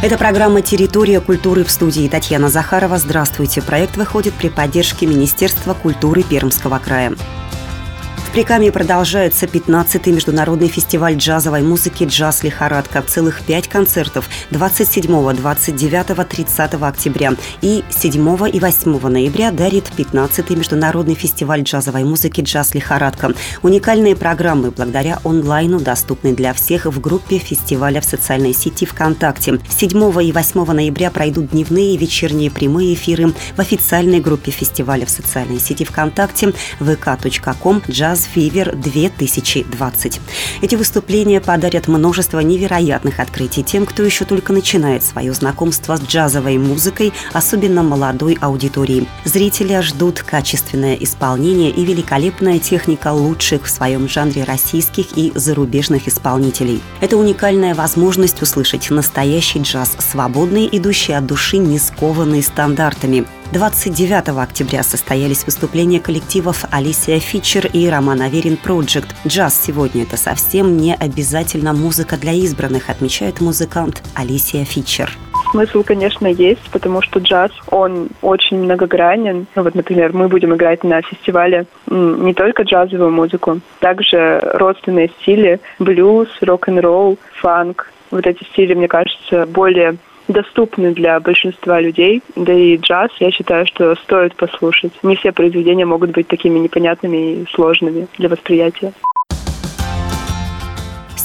Это программа «Территория культуры» в студии Татьяна Захарова. Здравствуйте. Проект выходит при поддержке Министерства культуры Пермского края. Прикамье продолжается 15-й международный фестиваль джазовой музыки «Джаз Лихорадка». Целых пять концертов 27, 29, 30 октября и 7 и 8 ноября дарит 15-й международный фестиваль джазовой музыки «Джаз Лихорадка». Уникальные программы благодаря онлайну доступны для всех в группе фестиваля в социальной сети ВКонтакте. 7 и 8 ноября пройдут дневные и вечерние прямые эфиры в официальной группе фестиваля в социальной сети ВКонтакте vk.com jazz Fever 2020. Эти выступления подарят множество невероятных открытий тем, кто еще только начинает свое знакомство с джазовой музыкой, особенно молодой аудитории. Зрители ждут качественное исполнение и великолепная техника лучших в своем жанре российских и зарубежных исполнителей. Это уникальная возможность услышать настоящий джаз, свободный, идущий от души, не скованный стандартами. 29 октября состоялись выступления коллективов Алисия Фичер и Роман Аверин Project. Джаз сегодня это совсем не обязательно музыка для избранных, отмечает музыкант Алисия Фичер. Смысл, конечно, есть, потому что джаз, он очень многогранен. Ну, вот, например, мы будем играть на фестивале не только джазовую музыку, также родственные стили, блюз, рок-н-ролл, фанк. Вот эти стили, мне кажется, более доступны для большинства людей. Да и джаз, я считаю, что стоит послушать. Не все произведения могут быть такими непонятными и сложными для восприятия.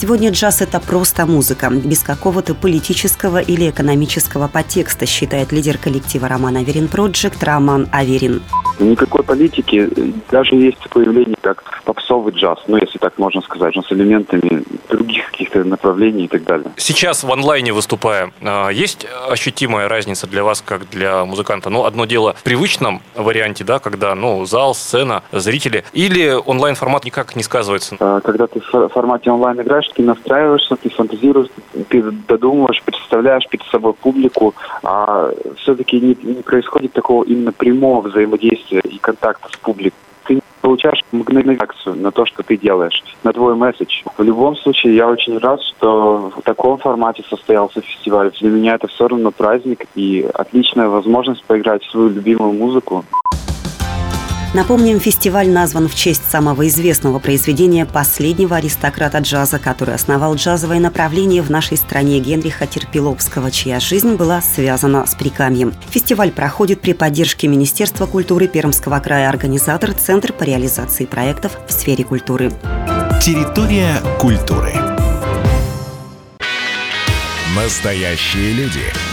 Сегодня джаз – это просто музыка, без какого-то политического или экономического подтекста, считает лидер коллектива Роман Аверин Project Роман Аверин. Никакой политики, даже есть появление как попсовый джаз, ну, если так можно сказать, но с элементами других каких-то направлений и так далее. Сейчас в онлайне выступая, а, есть ощутимая разница для вас, как для музыканта? Ну, одно дело в привычном варианте, да, когда, ну, зал, сцена, зрители, или онлайн-формат никак не сказывается? А, когда ты в формате онлайн играешь, ты настраиваешься, ты фантазируешь, ты додумываешь, представляешь перед собой публику, а все-таки не, не происходит такого именно прямого взаимодействия и контакта с публикой ты получаешь мгновенную реакцию на то, что ты делаешь, на твой месседж. В любом случае, я очень рад, что в таком формате состоялся фестиваль. Для меня это все равно праздник и отличная возможность поиграть свою любимую музыку. Напомним, фестиваль назван в честь самого известного произведения последнего аристократа джаза, который основал джазовое направление в нашей стране Генриха Терпиловского, чья жизнь была связана с Прикамьем. Фестиваль проходит при поддержке Министерства культуры Пермского края, организатор Центр по реализации проектов в сфере культуры. Территория культуры. Настоящие люди.